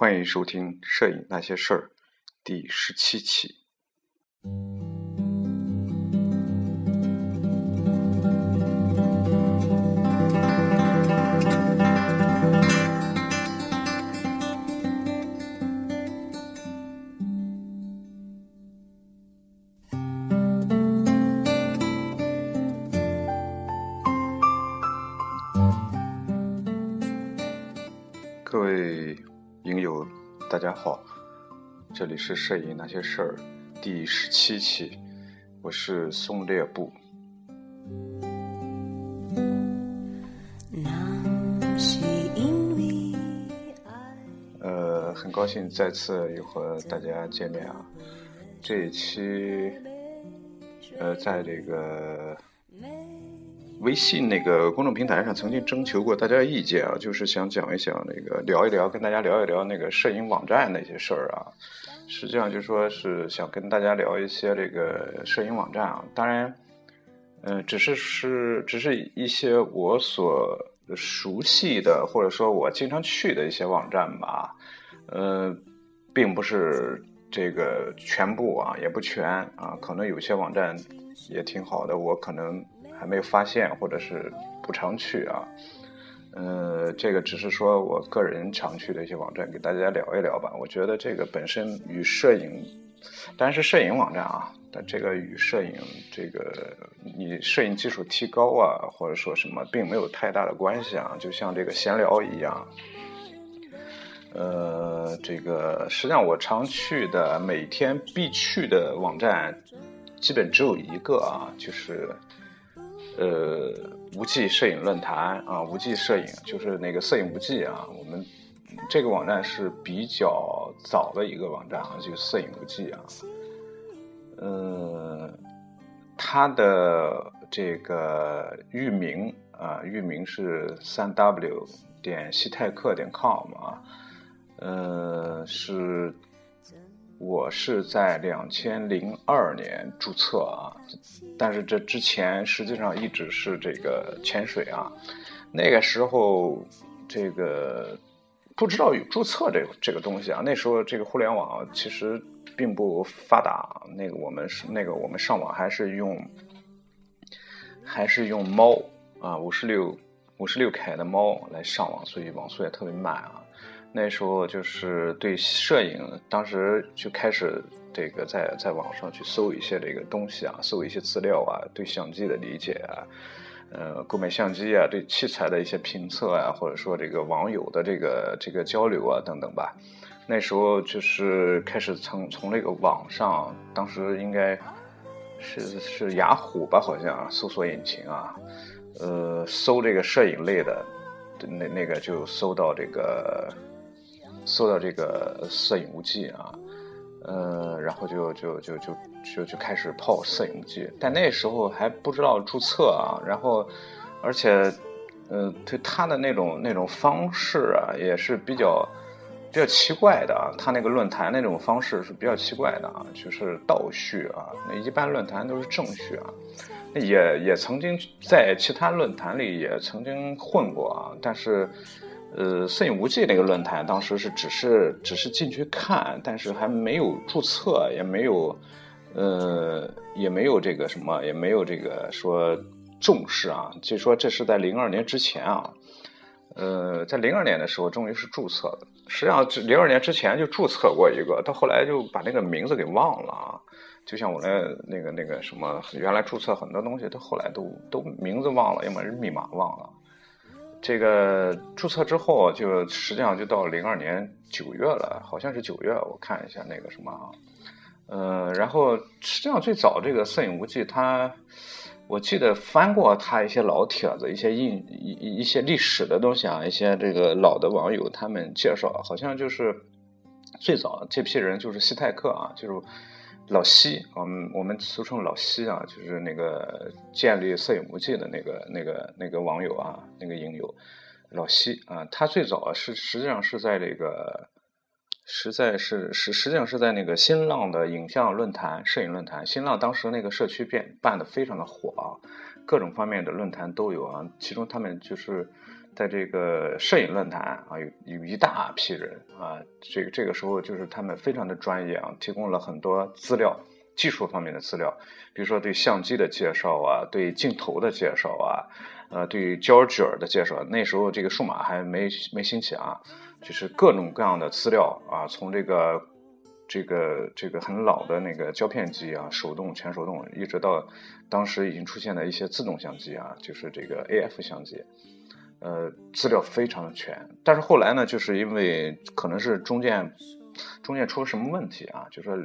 欢迎收听《摄影那些事儿》第十七期。大家好，这里是《摄影那些事儿》第十七期，我是松烈布。呃，很高兴再次又和大家见面啊！这一期，呃，在这个微信那个公众平台上曾经征求过大家意见啊，就是想讲一讲那个聊一聊，跟大家聊一聊那个摄影网站那些事儿啊。实际上就说是想跟大家聊一些这个摄影网站啊，当然，嗯，只是是只是一些我所熟悉的或者说我经常去的一些网站吧，呃，并不是这个全部啊，也不全啊，可能有些网站也挺好的，我可能还没有发现或者是不常去啊。呃，这个只是说我个人常去的一些网站，给大家聊一聊吧。我觉得这个本身与摄影，当然是摄影网站啊，但这个与摄影这个你摄影技术提高啊，或者说什么，并没有太大的关系啊。就像这个闲聊一样，呃，这个实际上我常去的每天必去的网站，基本只有一个啊，就是呃。无忌摄影论坛啊，无忌摄影就是那个摄影无忌啊。我们这个网站是比较早的一个网站啊，就是摄影无忌啊。呃，它的这个域名啊，域名是三 w 点西泰克点 com 啊。呃，是。我是在两千零二年注册啊，但是这之前实际上一直是这个潜水啊。那个时候，这个不知道有注册这这个东西啊。那时候这个互联网其实并不发达，那个我们是那个我们上网还是用还是用猫啊，五十六五十六 K 的猫来上网，所以网速也特别慢啊。那时候就是对摄影，当时就开始这个在在网上去搜一些这个东西啊，搜一些资料啊，对相机的理解啊，呃，购买相机啊，对器材的一些评测啊，或者说这个网友的这个这个交流啊等等吧。那时候就是开始从从那个网上，当时应该是是雅虎吧，好像搜索引擎啊，呃，搜这个摄影类的，那那个就搜到这个。搜到这个摄影无忌啊，呃，然后就就就就就就开始泡摄影无忌，但那时候还不知道注册啊，然后而且，呃，对他的那种那种方式啊，也是比较比较奇怪的啊，他那个论坛那种方式是比较奇怪的啊，就是倒叙啊，那一般论坛都是正叙啊，也也曾经在其他论坛里也曾经混过啊，但是。呃，摄影无忌那个论坛当时是只是只是进去看，但是还没有注册，也没有，呃，也没有这个什么，也没有这个说重视啊。据说这是在零二年之前啊，呃，在零二年的时候终于是注册的。实际上，零二年之前就注册过一个，到后来就把那个名字给忘了啊。就像我那那个那个什么，原来注册很多东西，到后来都都名字忘了，要么是密码忘了。这个注册之后，就实际上就到零二年九月了，好像是九月，我看一下那个什么啊，呃，然后实际上最早这个摄影无忌，他我记得翻过他一些老帖子，一些印一一些历史的东西啊，一些这个老的网友他们介绍，好像就是最早这批人就是西泰克啊，就是。老西，我们我们俗称老西啊，就是那个建立摄影无忌的那个那个那个网友啊，那个影友，老西啊，他最早是实际上是在这个，实在是实实际上是在那个新浪的影像论坛、摄影论坛。新浪当时那个社区变办的非常的火啊，各种方面的论坛都有啊。其中他们就是在这个摄影论坛啊，有有一大批人啊。这个这个时候就是他们非常的专业啊，提供了很多资料，技术方面的资料，比如说对相机的介绍啊，对镜头的介绍啊，呃，对胶卷的介绍。那时候这个数码还没没兴起啊，就是各种各样的资料啊，从这个。这个这个很老的那个胶片机啊，手动全手动，一直到当时已经出现的一些自动相机啊，就是这个 AF 相机，呃，资料非常的全。但是后来呢，就是因为可能是中间中间出了什么问题啊，就说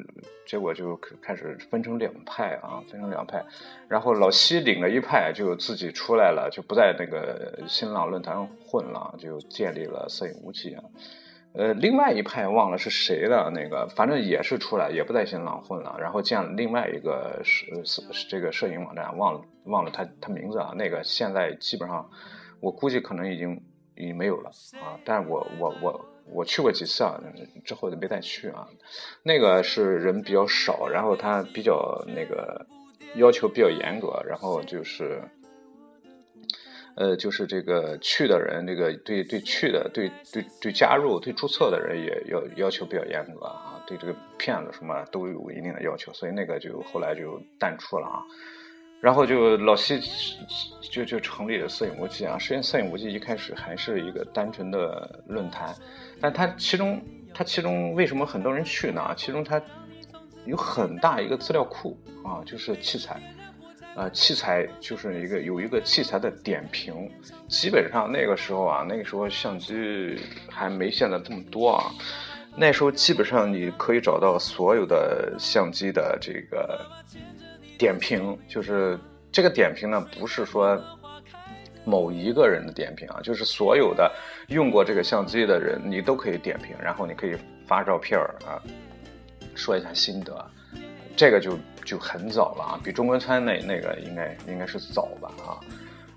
结果就开始分成两派啊，分成两派。然后老西领了一派，就自己出来了，就不在那个新浪论坛混了，就建立了摄影无极啊。呃，另外一派忘了是谁的那个，反正也是出来，也不在新浪混了，然后建了另外一个摄摄这个摄影网站，忘了忘了他他名字啊。那个现在基本上，我估计可能已经已经没有了啊。但是我我我我去过几次啊，之后就没再去啊。那个是人比较少，然后他比较那个要求比较严格，然后就是。呃，就是这个去的人，这个对对去的，对对对加入、对注册的人也要要求比较严格啊，对这个骗子什么都有一定的要求，所以那个就后来就淡出了啊。然后就老西就就成立了摄影无忌啊，实际上摄影无忌一开始还是一个单纯的论坛，但它其中它其中为什么很多人去呢？其中它有很大一个资料库啊，就是器材。呃，器材就是一个有一个器材的点评，基本上那个时候啊，那个时候相机还没现在这么多啊，那时候基本上你可以找到所有的相机的这个点评，就是这个点评呢，不是说某一个人的点评啊，就是所有的用过这个相机的人，你都可以点评，然后你可以发照片啊，说一下心得。这个就就很早了啊，比中关村那那个应该应该是早吧啊。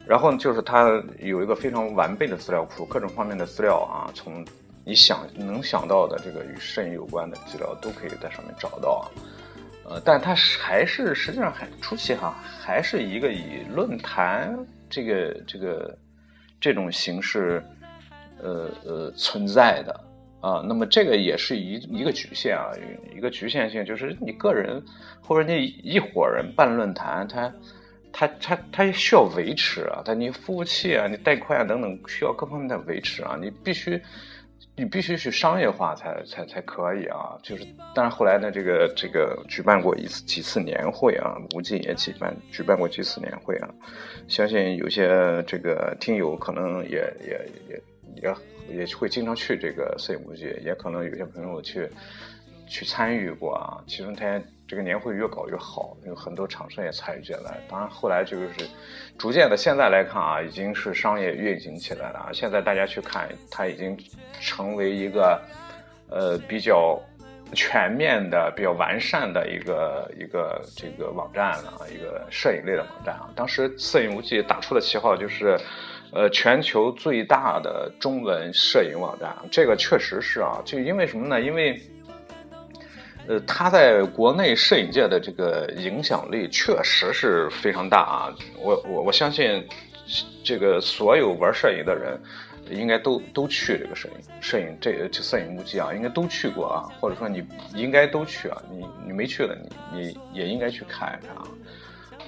然后就是它有一个非常完备的资料库，各种方面的资料啊，从你想能想到的这个与摄影有关的资料都可以在上面找到啊。呃，但它还是实际上还初期哈，还是一个以论坛这个这个这种形式呃呃存在的。啊，那么这个也是一一个局限啊，一个局限性就是你个人或者你一伙人办论坛，他他他他需要维持啊，他你服务器啊，你带宽啊等等需要各方面的维持啊，你必须你必须去商业化才才才可以啊。就是但是后来呢，这个这个举办过一次几次年会啊，无尽也举办举办过几次年会啊，相信有些这个听友可能也也也也。也会经常去这个摄影无极，也可能有些朋友去去参与过啊。其中他这个年会越搞越好，有很多厂商也参与进来。当然后来就是逐渐的，现在来看啊，已经是商业运行起来了啊。现在大家去看，它已经成为一个呃比较全面的、比较完善的一个一个这个网站了，一个摄影类的网站啊。当时摄影无忌打出的旗号就是。呃，全球最大的中文摄影网站，这个确实是啊，就因为什么呢？因为，呃，他在国内摄影界的这个影响力确实是非常大啊。我我我相信，这个所有玩摄影的人，应该都都去这个摄影摄影这这摄影无极啊，应该都去过啊，或者说你应该都去啊，你你没去的，你你也应该去看一看啊。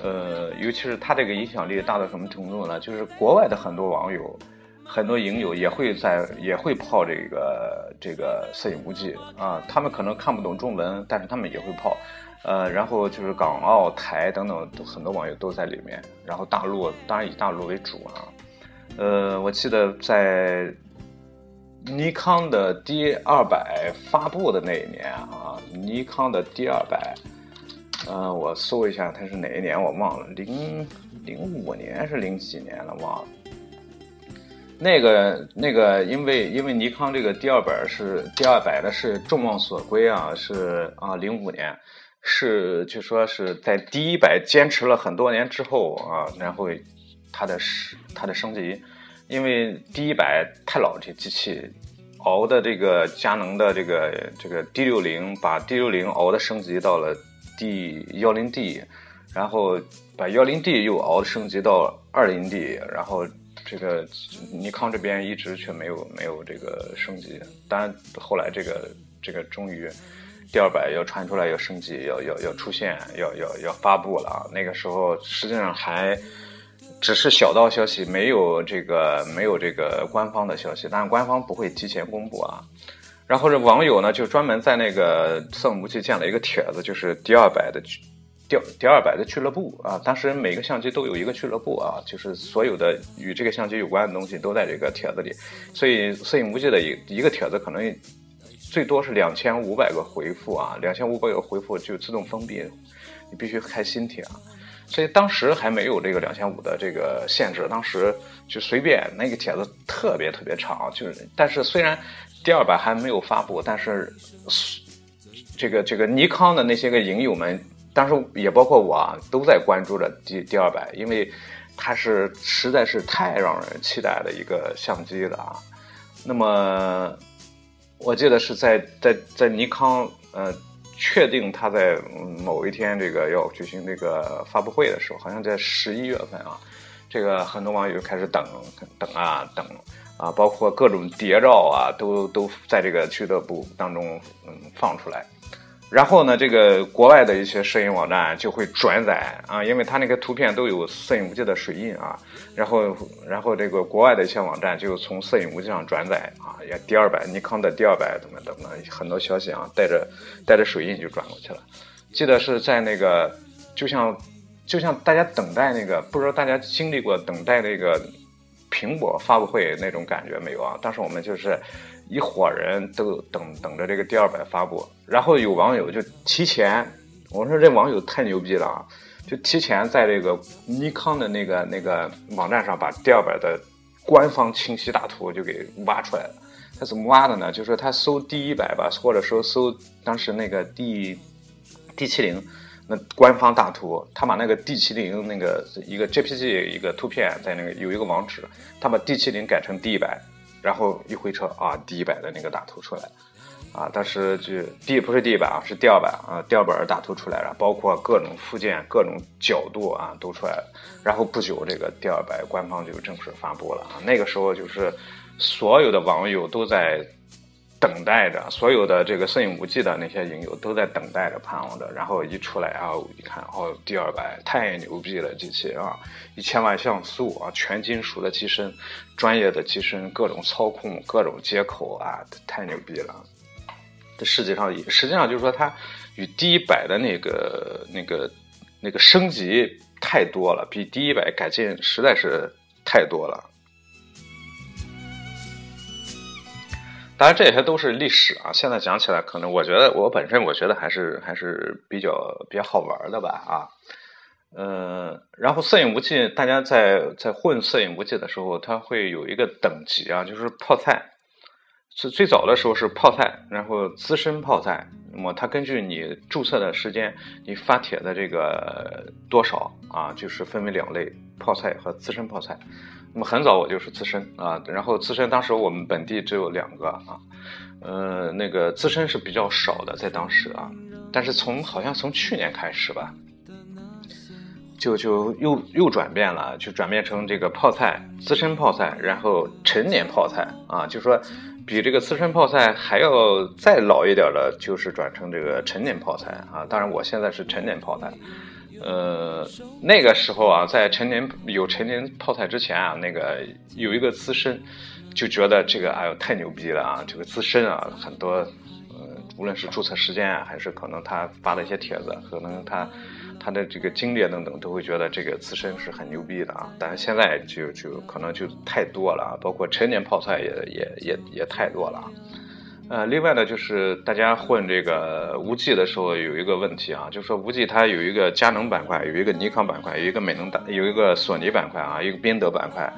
呃，尤其是他这个影响力大到什么程度呢？就是国外的很多网友、很多影友也会在也会泡这个这个摄影无忌啊。他们可能看不懂中文，但是他们也会泡。呃，然后就是港澳台等等，很多网友都在里面。然后大陆当然以大陆为主啊。呃，我记得在尼康的 D 二百发布的那一年啊，尼康的 D 二百。嗯，我搜一下它是哪一年，我忘了，零零五年是零几年了，忘了。那个那个，因为因为尼康这个第二版是第二百的是众望所归啊，是啊零五年，是据说是在第一百坚持了很多年之后啊，然后它的升它的升级，因为第一百太老这机器，熬的这个佳能的这个这个 D 六零把 D 六零熬的升级到了。D 幺零 D，然后把幺零 D 又熬升级到二零 D，然后这个尼康这边一直却没有没有这个升级。当然后来这个这个终于第二百要传出来要升级，要要要出现，要要要发布了啊！那个时候实际上还只是小道消息，没有这个没有这个官方的消息，但是官方不会提前公布啊。然后这网友呢就专门在那个色姆机建了一个帖子，就是第二百的。第第二百的俱乐部啊，当时每个相机都有一个俱乐部啊，就是所有的与这个相机有关的东西都在这个帖子里，所以摄影无忌的一一个帖子可能最多是两千五百个回复啊，两千五百个回复就自动封闭，你必须开新帖啊。所以当时还没有这个两千五的这个限制，当时就随便那个帖子特别特别长，就是但是虽然第二版还没有发布，但是这个这个尼康的那些个影友们。当时也包括我啊，都在关注着 D D 二百，因为它是实在是太让人期待的一个相机了啊。那么我记得是在在在尼康呃确定它在某一天这个要举行这个发布会的时候，好像在十一月份啊，这个很多网友开始等等啊等啊，包括各种谍照啊，都都在这个俱乐部当中嗯放出来。然后呢，这个国外的一些摄影网站就会转载啊，因为它那个图片都有摄影无忌的水印啊。然后，然后这个国外的一些网站就从摄影无忌上转载啊，也第二百尼康的第二百怎么怎么很多消息啊，带着带着水印就转过去了。记得是在那个，就像就像大家等待那个，不知道大家经历过等待那个苹果发布会那种感觉没有啊？当时我们就是。一伙人都等等着这个第二版发布，然后有网友就提前，我说这网友太牛逼了啊！就提前在这个尼康的那个那个网站上把第二版的官方清晰大图就给挖出来了。他怎么挖的呢？就是他搜第一百吧，或者说搜当时那个 D D 七零那官方大图，他把那个 D 七零那个一个 JPG 一个图片在那个有一个网址，他把 D 七零改成 D 一百。然后一回车啊，D 一百的那个大图出来，啊，当时就 D 不是 D 一百啊，是第二版啊，第二版大图出来了，包括各种附件、各种角度啊都出来了。然后不久，这个第二版官方就正式发布了啊。那个时候就是所有的网友都在。等待着，所有的这个摄影无忌的那些影友都在等待着、盼望着，然后一出来啊，一看哦，D 二百太牛逼了，机器啊，一千万像素啊，全金属的机身，专业的机身，各种操控、各种接口啊，太牛逼了。这世界上实际上就是说，它与 D 一百的那个、那个、那个升级太多了，比 D 一百改进实在是太多了。当然，这些都是历史啊。现在讲起来，可能我觉得我本身我觉得还是还是比较比较好玩的吧啊。嗯，然后摄影无忌，大家在在混摄影无忌的时候，它会有一个等级啊，就是泡菜。是最早的时候是泡菜，然后资深泡菜。那么它根据你注册的时间，你发帖的这个多少啊，就是分为两类：泡菜和资深泡菜。那么很早我就是资深啊，然后资深当时我们本地只有两个啊，呃，那个资深是比较少的，在当时啊，但是从好像从去年开始吧，就就又又转变了，就转变成这个泡菜资深泡菜，然后成年泡菜啊，就说比这个资深泡菜还要再老一点的，就是转成这个成年泡菜啊。当然我现在是成年泡菜。呃，那个时候啊，在陈年有陈年泡菜之前啊，那个有一个资深，就觉得这个哎呦太牛逼了啊！这个资深啊，很多，嗯，无论是注册时间啊，还是可能他发的一些帖子，可能他他的这个经历等等，都会觉得这个资深是很牛逼的啊。但是现在就就可能就太多了啊，包括陈年泡菜也也也也太多了。呃，另外呢，就是大家混这个无忌的时候有一个问题啊，就是说无忌它有一个佳能板块，有一个尼康板块，有一个美能板，有一个索尼板块啊，一个宾得板块，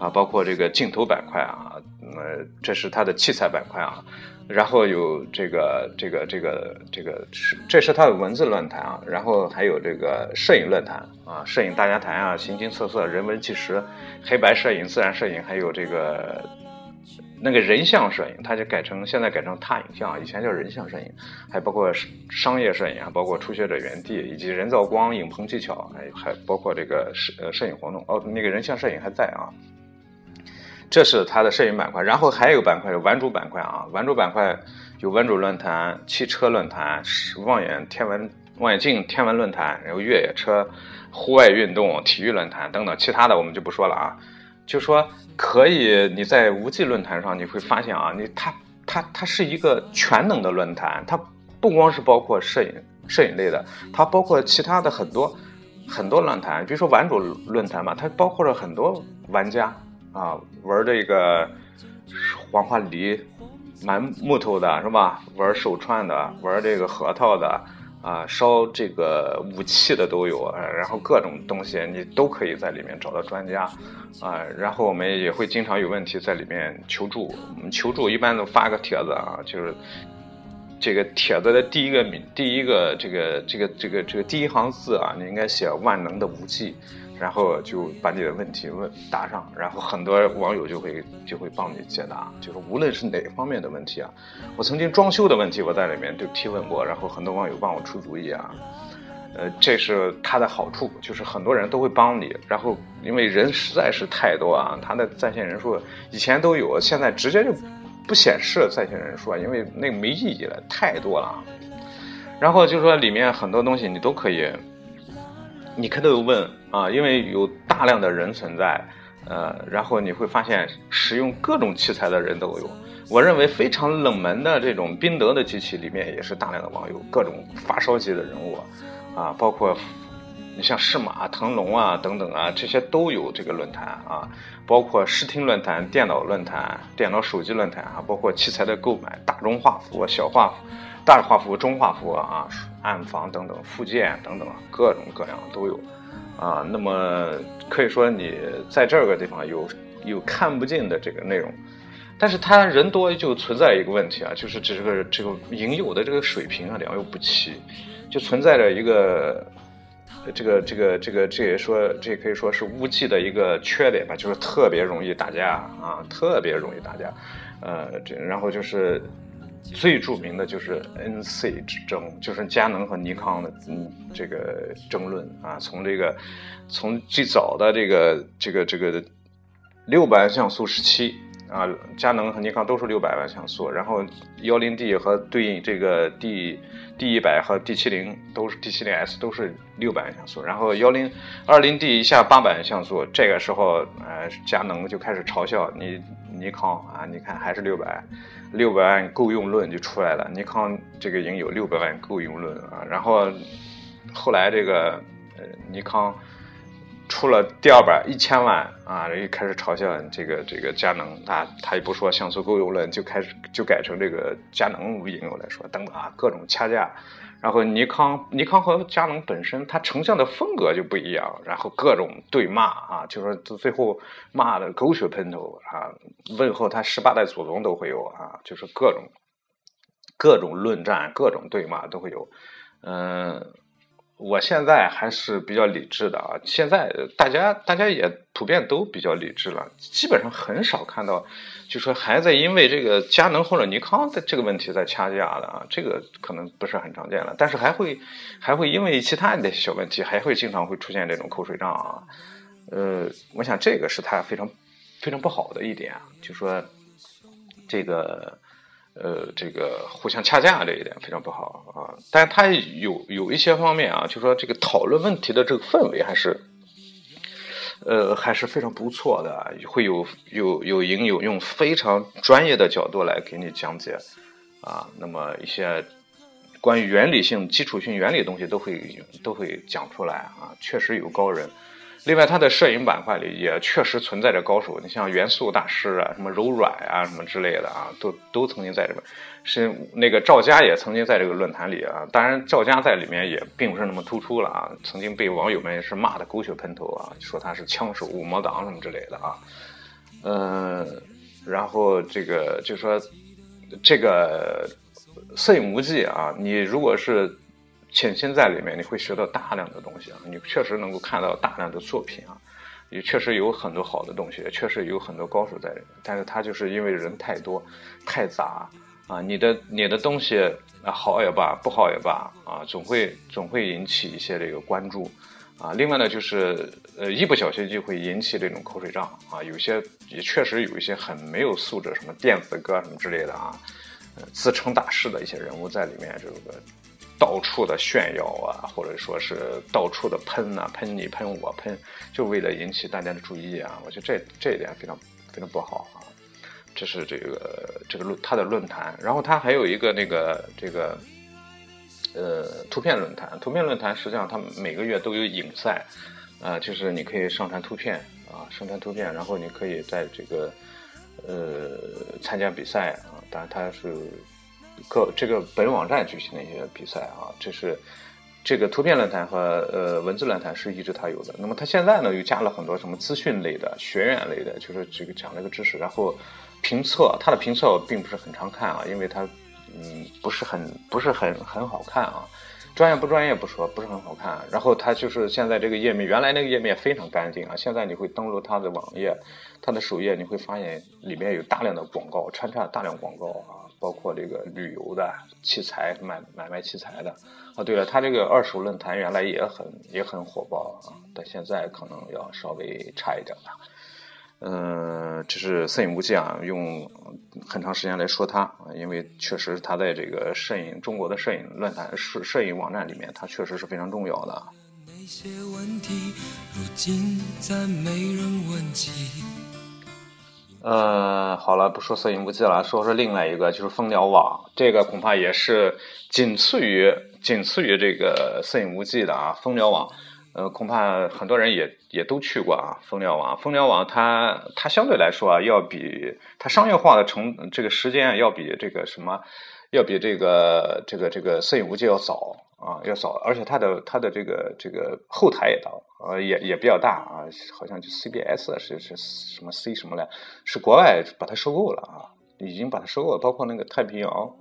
啊，包括这个镜头板块啊，呃，这是它的器材板块啊，然后有这个这个这个这个是这是它的文字论坛啊，然后还有这个摄影论坛啊，摄影大家谈啊，形形色色，人文纪实，黑白摄影、自然摄影，还有这个。那个人像摄影，它就改成现在改成踏影像，以前叫人像摄影，还包括商业摄影啊，包括初学者园地以及人造光影棚技巧，还有还包括这个摄呃摄影活动哦，那个人像摄影还在啊。这是它的摄影板块，然后还有板块有玩主板块啊，玩主板块有玩主论坛、汽车论坛、望远天文望远镜天文论坛，然后越野车、户外运动、体育论坛等等，其他的我们就不说了啊。就说可以，你在无际论坛上你会发现啊，你它它它是一个全能的论坛，它不光是包括摄影摄影类的，它包括其他的很多很多论坛，比如说玩主论坛嘛，它包括了很多玩家啊，玩这个黄花梨、蛮木头的是吧？玩手串的，玩这个核桃的。啊，烧这个武器的都有啊，然后各种东西你都可以在里面找到专家，啊，然后我们也会经常有问题在里面求助，我们求助一般都发个帖子啊，就是这个帖子的第一个名，第一个这个这个这个这个第一行字啊，你应该写万能的武器。然后就把你的问题问答上，然后很多网友就会就会帮你解答，就是无论是哪方面的问题啊，我曾经装修的问题我在里面就提问过，然后很多网友帮我出主意啊，呃，这是它的好处，就是很多人都会帮你，然后因为人实在是太多啊，它的在线人数以前都有，现在直接就不显示在线人数啊，因为那个没意义了，太多了，然后就说里面很多东西你都可以。你可都问啊，因为有大量的人存在，呃，然后你会发现使用各种器材的人都有。我认为非常冷门的这种宾得的机器里面也是大量的网友，各种发烧级的人物，啊，包括你像适马、腾龙啊等等啊，这些都有这个论坛啊，包括视听论坛、电脑论坛、电脑手机论坛啊，包括器材的购买、大中画幅、小画幅。大画幅、中画幅啊，暗房等等附件等等，各种各样都有，啊，那么可以说你在这个地方有有看不尽的这个内容，但是他人多就存在一个问题啊，就是这个这个影友的这个水平啊良莠不齐，就存在着一个这个这个这个这也说这也可以说是乌鸡的一个缺点吧，就是特别容易打架啊，特别容易打架，呃，这然后就是。最著名的就是 NC 之争，就是佳能和尼康的嗯这个争论啊。从这个从最早的这个这个这个六百万像素时期啊，佳能和尼康都是六百万像素，然后幺零 D 和对应这个 D D 一百和 D 七零都是 D 七零 S 都是六百万像素，然后幺零二零 D 以下八百万像素，这个时候呃佳能就开始嘲笑你尼康啊，你看还是六百。六百万够用论就出来了，尼康这个已经有六百万够用论啊，然后后来这个呃尼康出了第二版一千万啊，又开始嘲笑这个这个佳能，啊他也不说像素够用论，就开始就改成这个佳能影友来说，等等啊，各种掐架。然后尼康，尼康和佳能本身它成像的风格就不一样，然后各种对骂啊，就是最后骂的狗血喷头啊，问候他十八代祖宗都会有啊，就是各种各种论战，各种对骂都会有，嗯。我现在还是比较理智的啊！现在大家大家也普遍都比较理智了，基本上很少看到，就说还在因为这个佳能或者尼康的这个问题在掐架的啊，这个可能不是很常见了。但是还会还会因为其他的小问题，还会经常会出现这种口水仗啊。呃，我想这个是他非常非常不好的一点，就说这个。呃，这个互相掐架这一点非常不好啊，但是它有有一些方面啊，就说这个讨论问题的这个氛围还是，呃，还是非常不错的，会有有有影友用非常专业的角度来给你讲解啊，那么一些关于原理性、基础性原理的东西都会都会讲出来啊，确实有高人。另外，它的摄影板块里也确实存在着高手，你像元素大师啊，什么柔软啊，什么之类的啊，都都曾经在这边。是那个赵佳也曾经在这个论坛里啊，当然赵佳在里面也并不是那么突出了啊，曾经被网友们是骂的狗血喷头啊，说他是枪手、五毛党什么之类的啊。嗯，然后这个就说这个摄影无忌啊，你如果是。潜心在里面，你会学到大量的东西啊！你确实能够看到大量的作品啊，也确实有很多好的东西，也确实有很多高手在里面，但是他就是因为人太多，太杂啊，你的你的东西啊好也罢，不好也罢啊，总会总会引起一些这个关注啊。另外呢，就是呃一不小心就会引起这种口水仗啊，有些也确实有一些很没有素质，什么电子歌什么之类的啊，自称大师的一些人物在里面这个。到处的炫耀啊，或者说是到处的喷啊，喷你喷我喷，就为了引起大家的注意啊。我觉得这这一点非常非常不好啊。这是这个这个论他的论坛，然后他还有一个那个这个呃图片论坛。图片论坛实际上他每个月都有影赛，啊，就是你可以上传图片啊，上传图片，然后你可以在这个呃参加比赛啊。当然他是。各这个本网站举行的一些比赛啊，这是这个图片论坛和呃文字论坛是一直它有的。那么它现在呢又加了很多什么资讯类的、学院类的，就是这个讲这个知识。然后评测，它的评测我并不是很常看啊，因为它嗯不是很不是很很好看啊。专业不专业不说，不是很好看。然后它就是现在这个页面，原来那个页面非常干净啊，现在你会登录它的网页，它的首页你会发现里面有大量的广告，穿插大量广告啊。包括这个旅游的器材买买卖器材的啊，对了，他这个二手论坛原来也很也很火爆啊，但现在可能要稍微差一点了。嗯，这是摄影无忌啊，用很长时间来说他，因为确实他在这个摄影中国的摄影论坛摄摄影网站里面，他确实是非常重要的。那些问题，如今再没人问起。呃，好了，不说摄影无忌了，说说另外一个，就是蜂鸟网，这个恐怕也是仅次于仅次于这个摄影无忌的啊。蜂鸟网，呃，恐怕很多人也也都去过啊。蜂鸟网，蜂鸟网，它它相对来说啊，要比它商业化的成这个时间要比这个什么，要比这个这个这个摄影无忌要早。啊，要少，而且它的它的这个这个后台也大，呃，也也比较大啊，好像就 CBS 是是什么 C 什么来，是国外把它收购了啊，已经把它收购了，包括那个太平洋，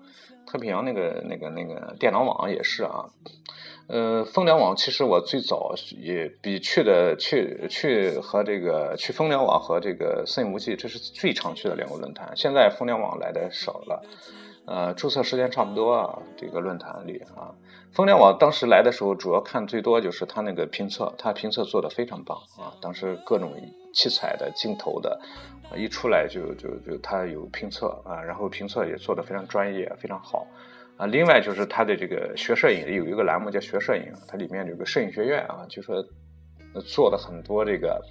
太平洋那个那个那个电脑网也是啊，呃，蜂鸟网其实我最早也比去的去去和这个去蜂鸟网和这个摄影无忌，这是最常去的两个论坛，现在蜂鸟网来的少了。呃，注册时间差不多啊，这个论坛里啊，蜂鸟网当时来的时候，主要看最多就是它那个评测，它评测做的非常棒啊。当时各种器材的、镜头的，啊一出来就就就它有评测啊，然后评测也做的非常专业，非常好啊。另外就是它的这个学摄影有一个栏目叫学摄影，它里面有个摄影学院啊，就说做的很多这个。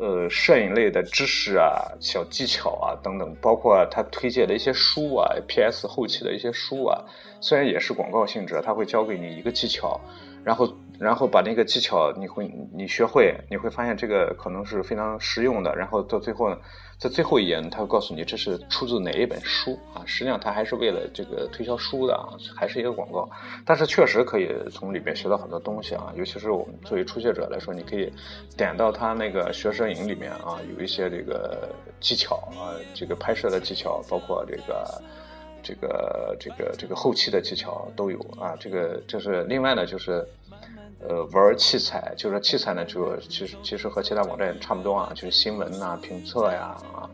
呃，摄影类的知识啊、小技巧啊等等，包括他推荐的一些书啊，PS 后期的一些书啊，虽然也是广告性质，他会教给你一个技巧，然后。然后把那个技巧你会你学会，你会发现这个可能是非常实用的。然后到最后呢，在最后一页，他会告诉你这是出自哪一本书啊？实际上他还是为了这个推销书的啊，还是一个广告。但是确实可以从里面学到很多东西啊，尤其是我们作为初学者来说，你可以点到他那个学摄影里面啊，有一些这个技巧啊，这个拍摄的技巧，包括这个这个这个这个后期的技巧都有啊。这个这是另外呢，就是。呃，玩器材，就是说器材呢，就其实其实和其他网站也差不多啊，就是新闻呐、评测呀啊，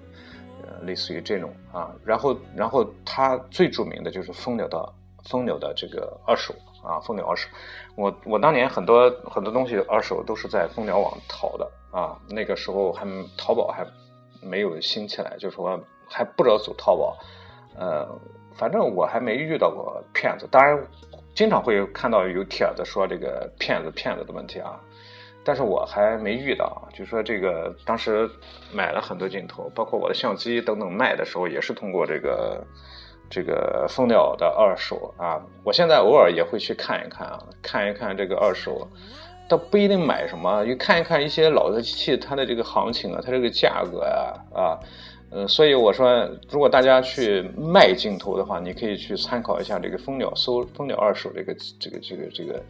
呃，类似于这种啊。然后，然后它最著名的就是蜂鸟的蜂鸟的这个二手啊，蜂鸟二手。我我当年很多很多东西二手都是在蜂鸟网淘的啊，那个时候还淘宝还没有兴起来，就是说还不知道走淘宝，呃，反正我还没遇到过骗子，当然。经常会看到有帖子说这个骗子骗子的问题啊，但是我还没遇到。就说这个当时买了很多镜头，包括我的相机等等卖的时候，也是通过这个这个蜂鸟的二手啊。我现在偶尔也会去看一看啊，看一看这个二手，倒不一定买什么，就看一看一些老的机器它的这个行情啊，它这个价格呀啊。呃，所以我说，如果大家去卖镜头的话，你可以去参考一下这个蜂鸟搜蜂鸟二手这个这个这个这个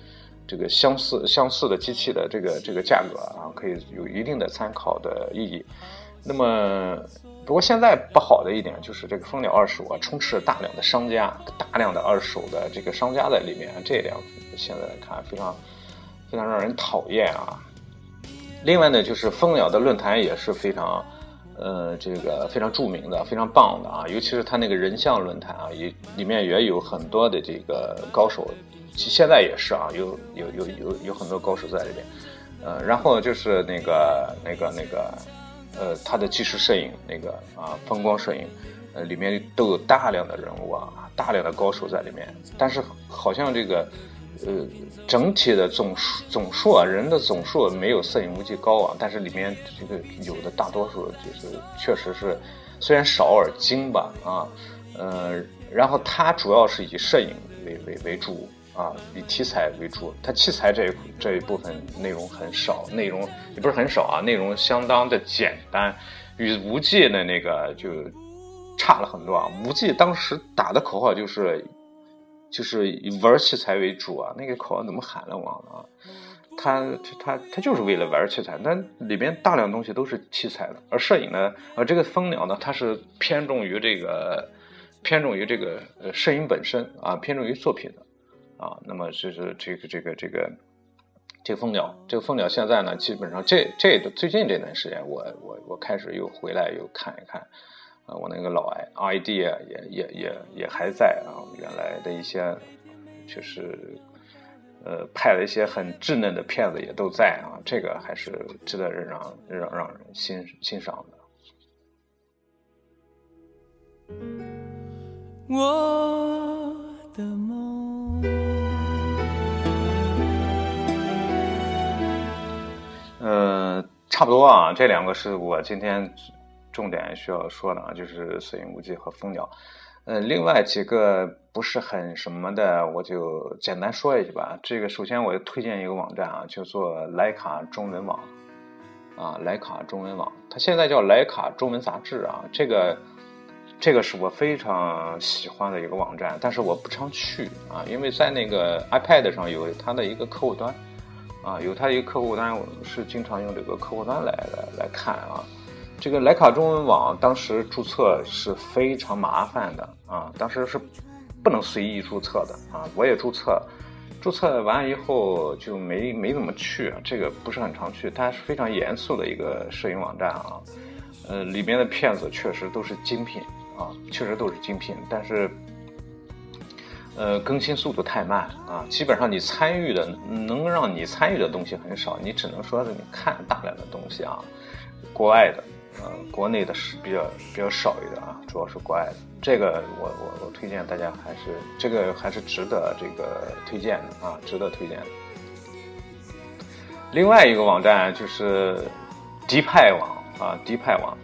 这个相似相似的机器的这个这个价格啊，可以有一定的参考的意义。那么，不过现在不好的一点就是这个蜂鸟二手啊，充斥大量的商家，大量的二手的这个商家在里面，这一点现在看非常非常让人讨厌啊。另外呢，就是蜂鸟的论坛也是非常，呃，这个非常著名的、非常棒的啊。尤其是他那个人像论坛啊，也里面也有很多的这个高手，现在也是啊，有有有有有很多高手在里边。呃，然后就是那个那个那个，呃，他的纪实摄影那个啊，风光摄影，呃，里面都有大量的人物啊，大量的高手在里面。但是好像这个。呃，整体的总数总数啊，人的总数没有摄影无忌高啊，但是里面这个有的大多数就是确实是，虽然少而精吧啊，呃，然后它主要是以摄影为为为主啊，以题材为主，它器材这一这一部分内容很少，内容也不是很少啊，内容相当的简单，与无忌的那个就差了很多啊，无忌当时打的口号就是。就是以玩器材为主啊，那个口号怎么喊了忘了啊？他他他就是为了玩器材，那里边大量东西都是器材的。而摄影呢，呃，这个蜂鸟呢，它是偏重于这个偏重于这个呃摄影本身啊，偏重于作品的啊。那么就是这个这个这个这个蜂鸟，这个蜂鸟现在呢，基本上这这最近这段时间，我我我开始又回来又看一看。啊，我那个老 I ID 啊，也也也也还在啊。原来的一些，就是呃，拍了一些很稚嫩的片子也都在啊。这个还是值得人让让让人欣欣赏的。我的梦。呃，差不多啊，这两个是我今天。重点需要说的啊，就是摄影无忌和蜂鸟，呃，另外几个不是很什么的，我就简单说一句吧。这个首先我推荐一个网站啊，叫做莱卡中文网，啊，莱卡中文网，它现在叫莱卡中文杂志啊。这个这个是我非常喜欢的一个网站，但是我不常去啊，因为在那个 iPad 上有它的一个客户端，啊，有它一个客户端，我是经常用这个客户端来来来看啊。这个莱卡中文网当时注册是非常麻烦的啊，当时是不能随意注册的啊。我也注册，注册完以后就没没怎么去，这个不是很常去。它是非常严肃的一个摄影网站啊，呃，里面的片子确实都是精品啊，确实都是精品，但是呃，更新速度太慢啊，基本上你参与的能让你参与的东西很少，你只能说是你看大量的东西啊，国外的。呃，国内的是比较比较少一点啊，主要是国外的。这个我我我推荐大家还是这个还是值得这个推荐的啊，值得推荐的。另外一个网站就是迪派网啊，迪派网。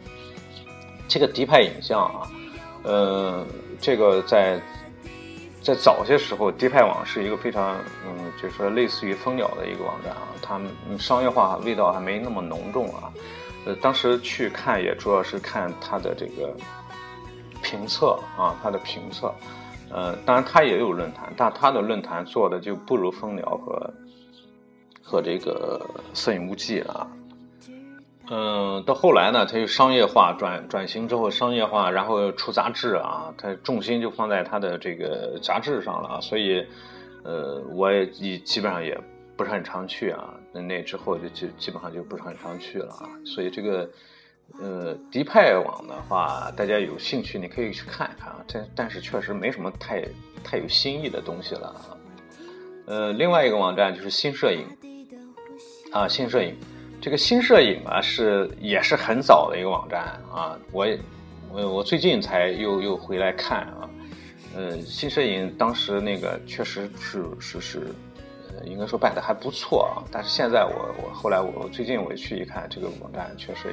这个迪派影像啊，呃，这个在在早些时候，迪派网是一个非常嗯，就是说类似于蜂鸟的一个网站啊，它商业化味道还没那么浓重啊。呃，当时去看也主要是看他的这个评测啊，他的评测。呃，当然他也有论坛，但他的论坛做的就不如蜂鸟和和这个摄影无忌了。嗯，到后来呢，他就商业化转转型之后商业化，然后出杂志啊，他重心就放在他的这个杂志上了，所以呃，我也基本上也不是很常去啊。那那之后就基基本上就不是很常去了啊，所以这个，呃，迪派网的话，大家有兴趣你可以去看一看啊，但但是确实没什么太太有新意的东西了啊。呃，另外一个网站就是新摄影，啊，新摄影，这个新摄影啊是也是很早的一个网站啊，我我我最近才又又回来看啊，呃，新摄影当时那个确实是是是。应该说办的还不错啊，但是现在我我后来我最近我去一看，这个网站确实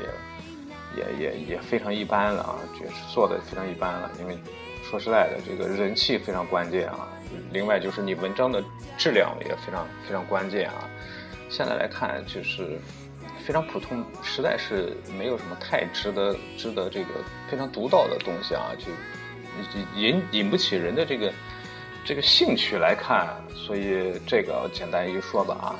也也也也非常一般了啊，就是做的非常一般了。因为说实在的，这个人气非常关键啊，另外就是你文章的质量也非常非常关键啊。现在来看就是非常普通，实在是没有什么太值得值得这个非常独到的东西啊，就引引不起人的这个。这个兴趣来看，所以这个简单一说吧啊。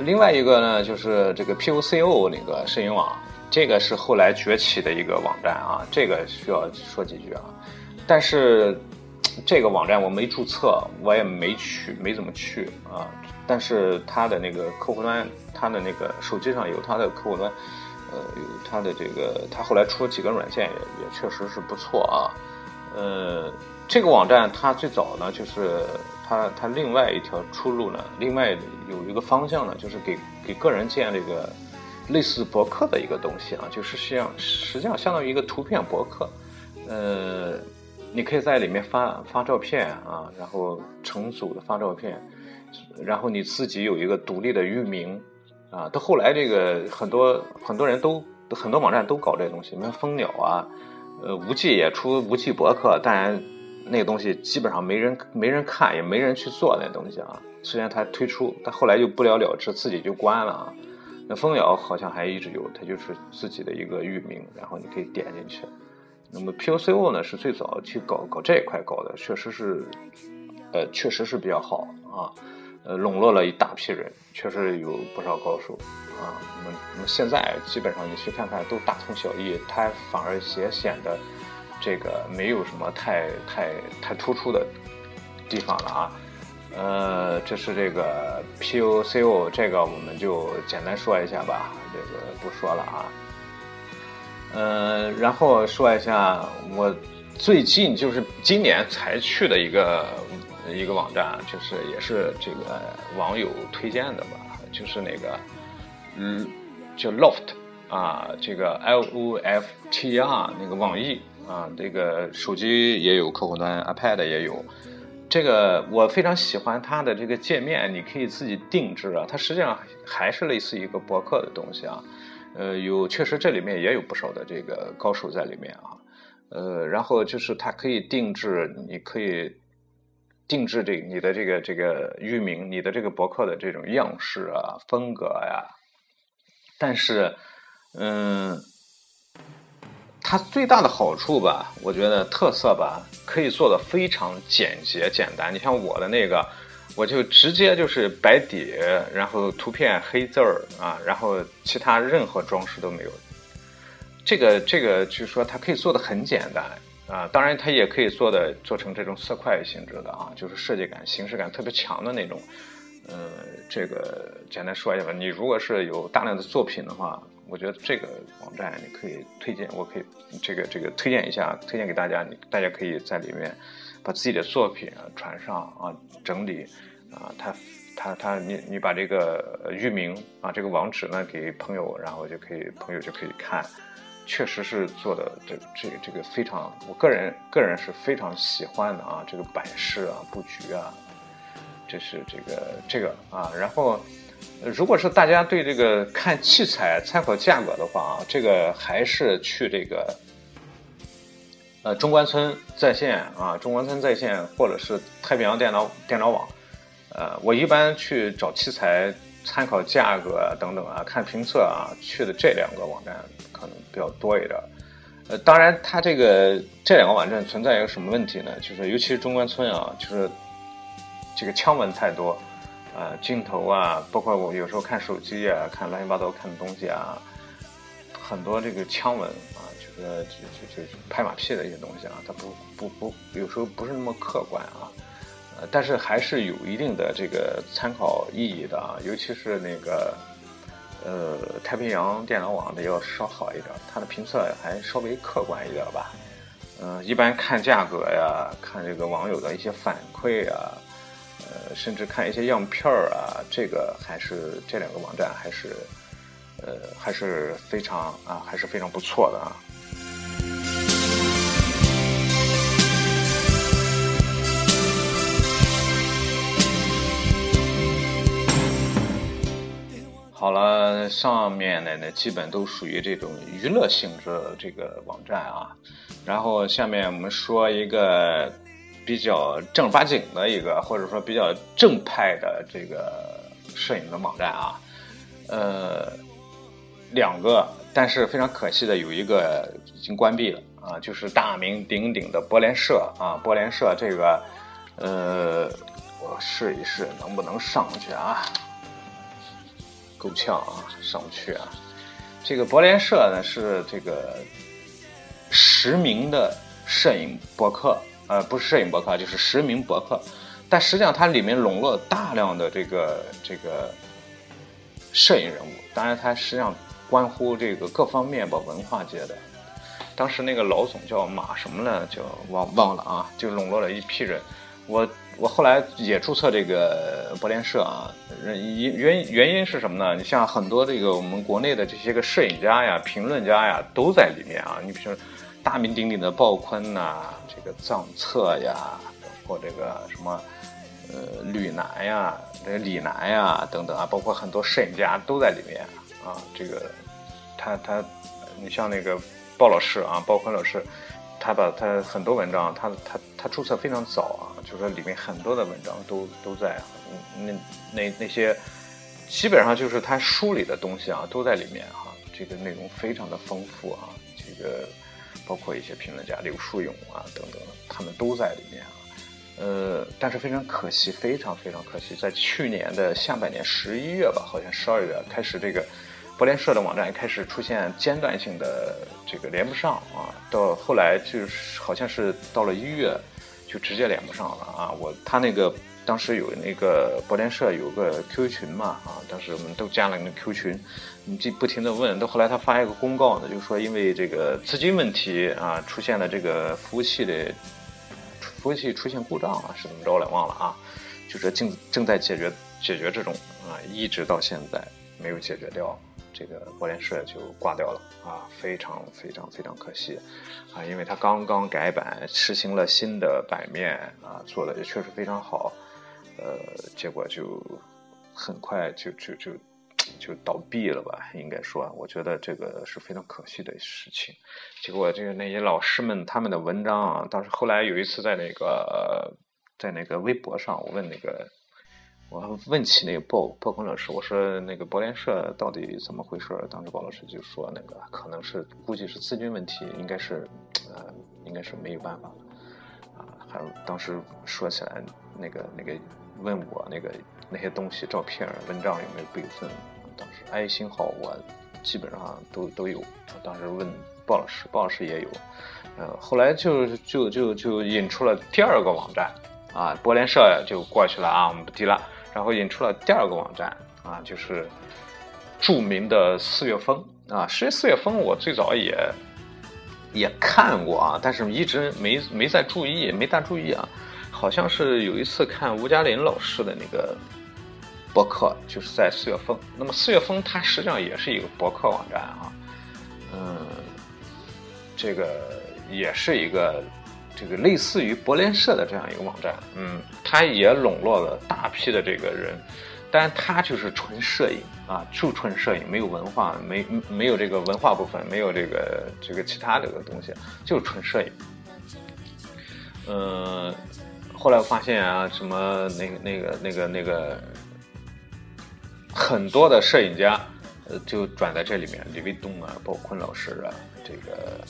另外一个呢，就是这个 POCO 那个摄影网，这个是后来崛起的一个网站啊。这个需要说几句啊。但是这个网站我没注册，我也没去，没怎么去啊。但是它的那个客户端，它的那个手机上有它的客户端，呃，有它的这个，它后来出了几个软件也也确实是不错啊。呃，这个网站它最早呢，就是它它另外一条出路呢，另外有一个方向呢，就是给给个人建这个类似博客的一个东西啊，就是实际上实际上相当于一个图片博客，呃。你可以在里面发发照片啊，然后成组的发照片，然后你自己有一个独立的域名啊。到后来，这个很多很多人都很多网站都搞这东西，你看蜂鸟啊，呃，无忌也出无忌博客，当然那个东西基本上没人没人看，也没人去做那东西啊。虽然它推出，但后来就不了了之，自己就关了啊。那蜂鸟好像还一直有，它就是自己的一个域名，然后你可以点进去。那么 POCO 呢是最早去搞搞这一块搞的，确实是，呃，确实是比较好啊，呃，笼络了一大批人，确实有不少高手啊。那么那么现在基本上你去看看都大同小异，它反而也显得这个没有什么太太太突出的地方了啊。呃，这是这个 POCO，这个我们就简单说一下吧，这个不说了啊。呃，然后说一下我最近就是今年才去的一个一个网站，就是也是这个网友推荐的吧，就是那个嗯，叫 Loft 啊，这个 L O F T R 那个网易啊，这个手机也有客户端，iPad 也有。这个我非常喜欢它的这个界面，你可以自己定制啊，它实际上还是类似一个博客的东西啊。呃，有确实这里面也有不少的这个高手在里面啊，呃，然后就是它可以定制，你可以定制这你的这个这个域名，你的这个博客的这种样式啊、风格呀。但是，嗯，它最大的好处吧，我觉得特色吧，可以做的非常简洁简单。你像我的那个。我就直接就是白底，然后图片黑字儿啊，然后其他任何装饰都没有。这个这个就是说它可以做的很简单啊，当然它也可以做的做成这种色块性质的啊，就是设计感、形式感特别强的那种。呃，这个简单说一下吧。你如果是有大量的作品的话，我觉得这个网站你可以推荐，我可以这个这个推荐一下，推荐给大家，你大家可以在里面。把自己的作品啊传上啊，整理啊，他他他，你你把这个域名啊，这个网址呢给朋友，然后就可以朋友就可以看，确实是做的这这这个非常，我个人个人是非常喜欢的啊，这个摆饰啊布局啊，这是这个这个啊，然后如果是大家对这个看器材参考价格的话啊，这个还是去这个。呃，中关村在线啊，中关村在线，或者是太平洋电脑电脑网，呃，我一般去找器材、参考价格等等啊，看评测啊，去的这两个网站可能比较多一点。呃，当然，它这个这两个网站存在一个什么问题呢？就是尤其是中关村啊，就是这个枪文太多，啊，镜头啊，包括我有时候看手机啊，看乱七八糟看的东西啊，很多这个枪文。呃，就就就拍马屁的一些东西啊，它不不不，有时候不是那么客观啊，呃，但是还是有一定的这个参考意义的啊，尤其是那个呃太平洋电脑网的要稍好一点，它的评测还稍微客观一点吧，嗯，一般看价格呀，看这个网友的一些反馈啊，呃，甚至看一些样片儿啊，这个还是这两个网站还是呃还是非常啊还是非常不错的啊。好了，上面的呢基本都属于这种娱乐性质的这个网站啊，然后下面我们说一个比较正儿八经的一个，或者说比较正派的这个摄影的网站啊，呃，两个，但是非常可惜的有一个已经关闭了啊，就是大名鼎鼎的博联社啊，博联社这个，呃，我试一试能不能上去啊。够呛啊，上不去啊！这个博联社呢是这个实名的摄影博客，呃，不是摄影博客，就是实名博客。但实际上它里面笼络了大量的这个这个摄影人物，当然它实际上关乎这个各方面吧，文化界的。当时那个老总叫马什么呢？就忘忘了啊，就笼络了一批人。我我后来也注册这个博联社啊，原原原因是什么呢？你像很多这个我们国内的这些个摄影家呀、评论家呀都在里面啊。你比如说大名鼎鼎的鲍坤呐，这个臧策呀，包括这个什么呃吕楠呀、这个李楠呀等等啊，包括很多摄影家都在里面啊。这个他他，你像那个鲍老师啊，鲍坤老师。他把他很多文章，他他他注册非常早啊，就说里面很多的文章都都在，那那那些基本上就是他书里的东西啊，都在里面哈，这个内容非常的丰富啊，这个包括一些评论家刘树勇啊等等，他们都在里面啊，呃，但是非常可惜，非常非常可惜，在去年的下半年十一月吧，好像十二月开始这个。博联社的网站开始出现间断性的这个连不上啊，到后来就是好像是到了一月，就直接连不上了啊。我他那个当时有那个博联社有个 QQ 群嘛啊，当时我们都加了那个 QQ 群，你就不停的问，到后来他发一个公告呢，就说因为这个资金问题啊，出现了这个服务器的服务器出现故障啊，是怎么着了忘了啊，就是正正在解决解决这种啊，一直到现在没有解决掉。这个博联社就挂掉了啊，非常非常非常可惜啊，因为它刚刚改版，实行了新的版面啊，做的也确实非常好，呃，结果就很快就就就就倒闭了吧，应该说，我觉得这个是非常可惜的事情。结果就是那些老师们他们的文章啊，当时后来有一次在那个在那个微博上，我问那个。我问起那个鲍鲍坤老师，我说那个博联社到底怎么回事？当时鲍老师就说，那个可能是估计是资金问题，应该是，呃，应该是没有办法了，啊，还有当时说起来，那个那个问我那个那些东西、照片、文章有没有备份？当时爱心号我基本上都都有。当时问鲍老师，鲍老师也有。呃，后来就就就就引出了第二个网站，啊，博联社就过去了啊，我们不提了。然后引出了第二个网站啊，就是著名的四月风啊。实四月风我最早也也看过啊，但是一直没没再注意，没大注意啊。好像是有一次看吴嘉林老师的那个博客，就是在四月风。那么四月风它实际上也是一个博客网站啊，嗯，这个也是一个。这个类似于博联社的这样一个网站，嗯，它也笼络了大批的这个人，但它就是纯摄影啊，就纯摄影，没有文化，没没有这个文化部分，没有这个这个其他这个东西，就是纯摄影。嗯，后来发现啊，什么那个那个那个那个很多的摄影家，呃，就转在这里面，李卫东啊，包坤老师啊，这个。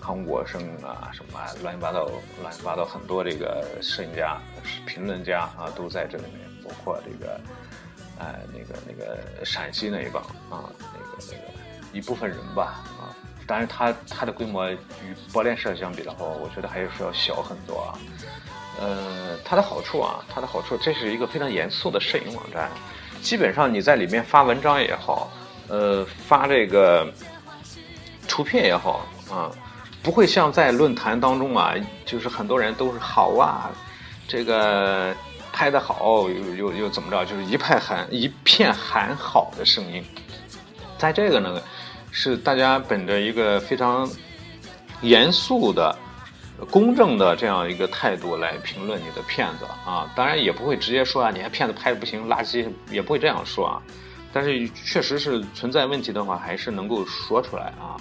康国生啊，什么乱七八糟、乱七八糟，很多这个摄影家、评论家啊，都在这里面，包括这个，哎，那个那个陕西那一帮啊，那个那个一部分人吧，啊，当然他他的规模与博联社相比的话，我觉得还是要小很多啊。呃，它的好处啊，它的好处，这是一个非常严肃的摄影网站，基本上你在里面发文章也好，呃，发这个图片也好啊。不会像在论坛当中啊，就是很多人都是好啊，这个拍的好，又又又怎么着，就是一派喊一片喊好的声音。在这个呢，是大家本着一个非常严肃的、公正的这样一个态度来评论你的片子啊。当然也不会直接说啊，你看片子拍的不行，垃圾，也不会这样说啊。但是确实是存在问题的话，还是能够说出来啊。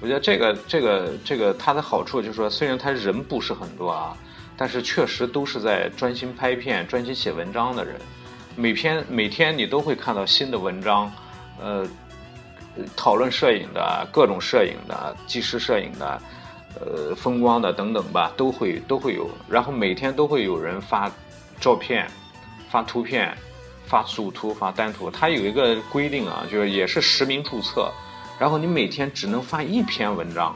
我觉得这个这个这个它的好处就是说，虽然他人不是很多啊，但是确实都是在专心拍片、专心写文章的人。每篇每天你都会看到新的文章，呃，讨论摄影的各种摄影的、纪实摄影的、呃风光的等等吧，都会都会有。然后每天都会有人发照片、发图片、发组图、发单图。它有一个规定啊，就是也是实名注册。然后你每天只能发一篇文章，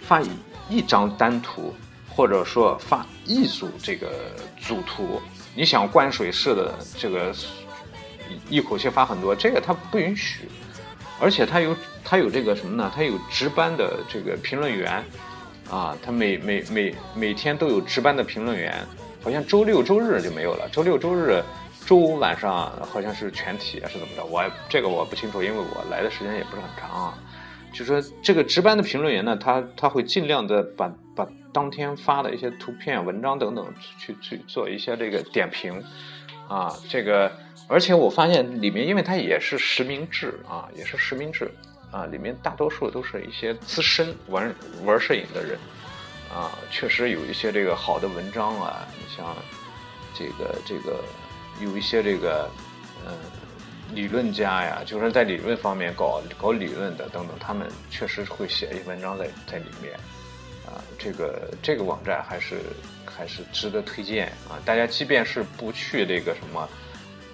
发一张单图，或者说发一组这个组图。你想灌水式的这个一口气发很多，这个它不允许。而且它有它有这个什么呢？它有值班的这个评论员啊，他每每每每天都有值班的评论员。好像周六周日就没有了，周六周日。周五晚上好像是全体是怎么着？我这个我不清楚，因为我来的时间也不是很长啊。就说这个值班的评论员呢，他他会尽量的把把当天发的一些图片、文章等等去去做一些这个点评啊。这个而且我发现里面，因为它也是实名制啊，也是实名制啊，里面大多数都是一些资深玩玩摄影的人啊，确实有一些这个好的文章啊，你像这个这个。有一些这个，嗯，理论家呀，就是在理论方面搞搞理论的等等，他们确实会写一些文章在在里面，啊，这个这个网站还是还是值得推荐啊！大家即便是不去这个什么，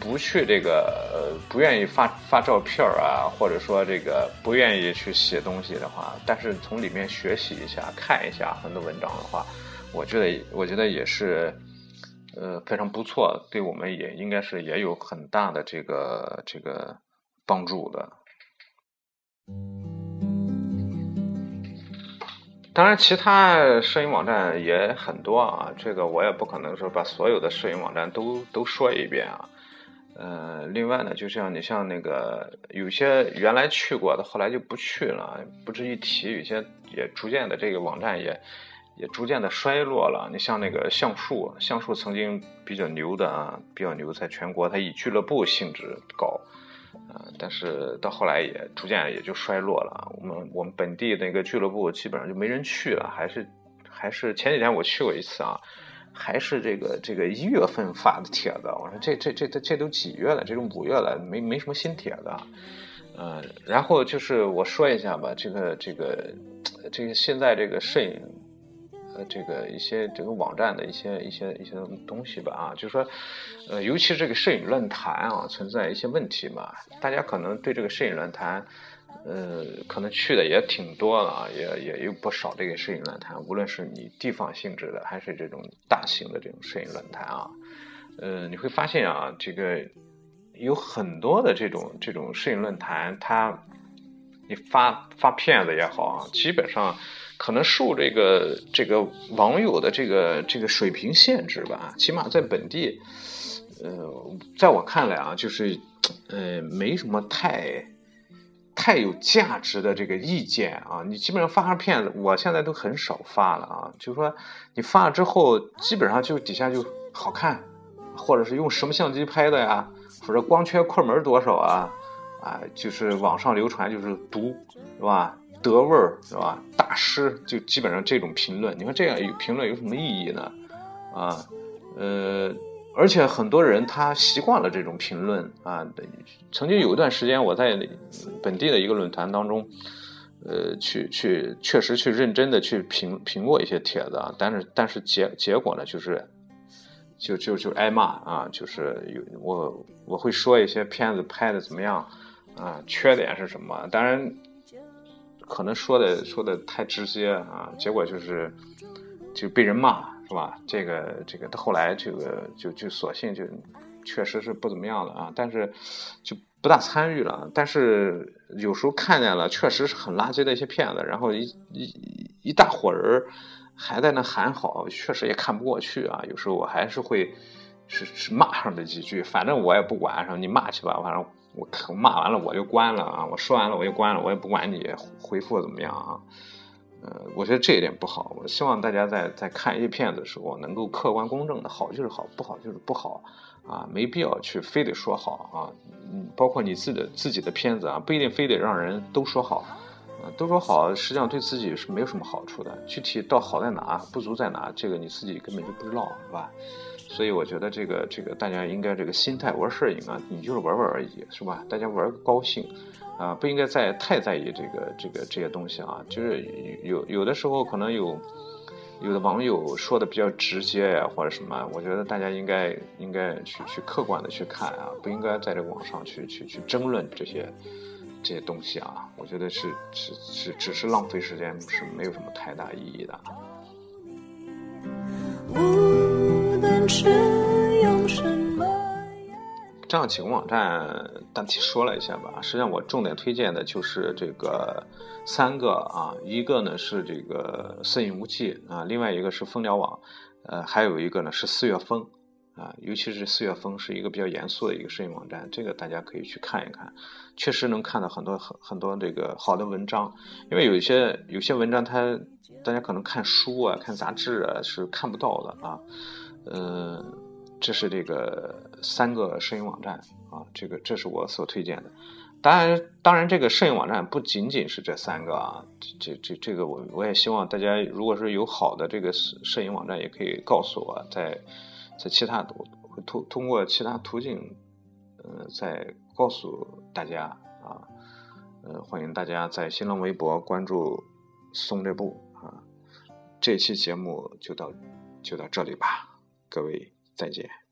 不去这个呃，不愿意发发照片啊，或者说这个不愿意去写东西的话，但是从里面学习一下、看一下很多文章的话，我觉得我觉得也是。呃，非常不错，对我们也应该是也有很大的这个这个帮助的。当然，其他摄影网站也很多啊，这个我也不可能说把所有的摄影网站都都说一遍啊。呃，另外呢，就像你像那个有些原来去过的，后来就不去了，不值一提。有些也逐渐的这个网站也。也逐渐的衰落了。你像那个橡树，橡树曾经比较牛的啊，比较牛，在全国它以俱乐部性质搞，啊，但是到后来也逐渐也就衰落了。我们我们本地那个俱乐部基本上就没人去了，还是还是前几天我去过一次啊，还是这个这个一月份发的帖子。我说这这这这这都几月了？这都五月了，没没什么新帖子。嗯，然后就是我说一下吧，这个这个这个现在这个摄影。呃，这个一些这个网站的一些一些一些东西吧，啊，就是说，呃，尤其这个摄影论坛啊，存在一些问题嘛。大家可能对这个摄影论坛，呃，可能去的也挺多了啊，也也有不少这个摄影论坛，无论是你地方性质的，还是这种大型的这种摄影论坛啊，呃，你会发现啊，这个有很多的这种这种摄影论坛，它你发发片子也好啊，基本上。可能受这个这个网友的这个这个水平限制吧，起码在本地，呃，在我看来啊，就是呃，没什么太太有价值的这个意见啊。你基本上发个片子，我现在都很少发了啊。就是说你发了之后，基本上就底下就好看，或者是用什么相机拍的呀，或者光圈快门多少啊，啊，就是网上流传就是毒，是吧？德味是吧？大师就基本上这种评论，你说这样有评论有什么意义呢？啊，呃，而且很多人他习惯了这种评论啊。曾经有一段时间，我在本地的一个论坛当中，呃，去去确实去认真的去评评过一些帖子啊。但是但是结结果呢，就是就就就挨骂啊。就是有我我会说一些片子拍的怎么样啊，缺点是什么？当然。可能说的说的太直接啊，结果就是就被人骂，是吧？这个这个，到后来这个就就索性就确实是不怎么样了啊，但是就不大参与了。但是有时候看见了，确实是很垃圾的一些片子，然后一一一大伙人还在那喊好，确实也看不过去啊。有时候我还是会是是骂上这几句，反正我也不管，然后？你骂去吧，反正。我我骂完了我就关了啊！我说完了我就关了，我也不管你回复怎么样啊。呃，我觉得这一点不好。我希望大家在在看一些片子的时候，能够客观公正的，好就是好，不好就是不好啊，没必要去非得说好啊。嗯，包括你自己的自己的片子啊，不一定非得让人都说好啊，都说好，实际上对自己是没有什么好处的。具体到好在哪，不足在哪，这个你自己根本就不知道，是吧？所以我觉得这个这个大家应该这个心态玩摄影啊，你就是玩玩而已，是吧？大家玩个高兴，啊，不应该在太在意这个这个这些东西啊。就是有有的时候可能有有的网友说的比较直接呀，或者什么，我觉得大家应该应该去去客观的去看啊，不应该在这个网上去去去争论这些这些东西啊。我觉得是是是只是浪费时间，是没有什么太大意义的。是这样几个网站大体说了一下吧。实际上我重点推荐的就是这个三个啊，一个呢是这个摄影无忌啊，另外一个是蜂鸟网，呃，还有一个呢是四月风啊。尤其是四月风是一个比较严肃的一个摄影网站，这个大家可以去看一看，确实能看到很多很很多这个好的文章。因为有一些有些文章它大家可能看书啊、看杂志啊是看不到的啊，嗯。这是这个三个摄影网站啊，这个这是我所推荐的。当然，当然，这个摄影网站不仅仅是这三个啊，这这这个我我也希望大家，如果是有好的这个摄摄影网站，也可以告诉我，在在其他通通过其他途径，呃，再告诉大家啊，呃，欢迎大家在新浪微博关注松这部啊。这期节目就到就到这里吧，各位。再见。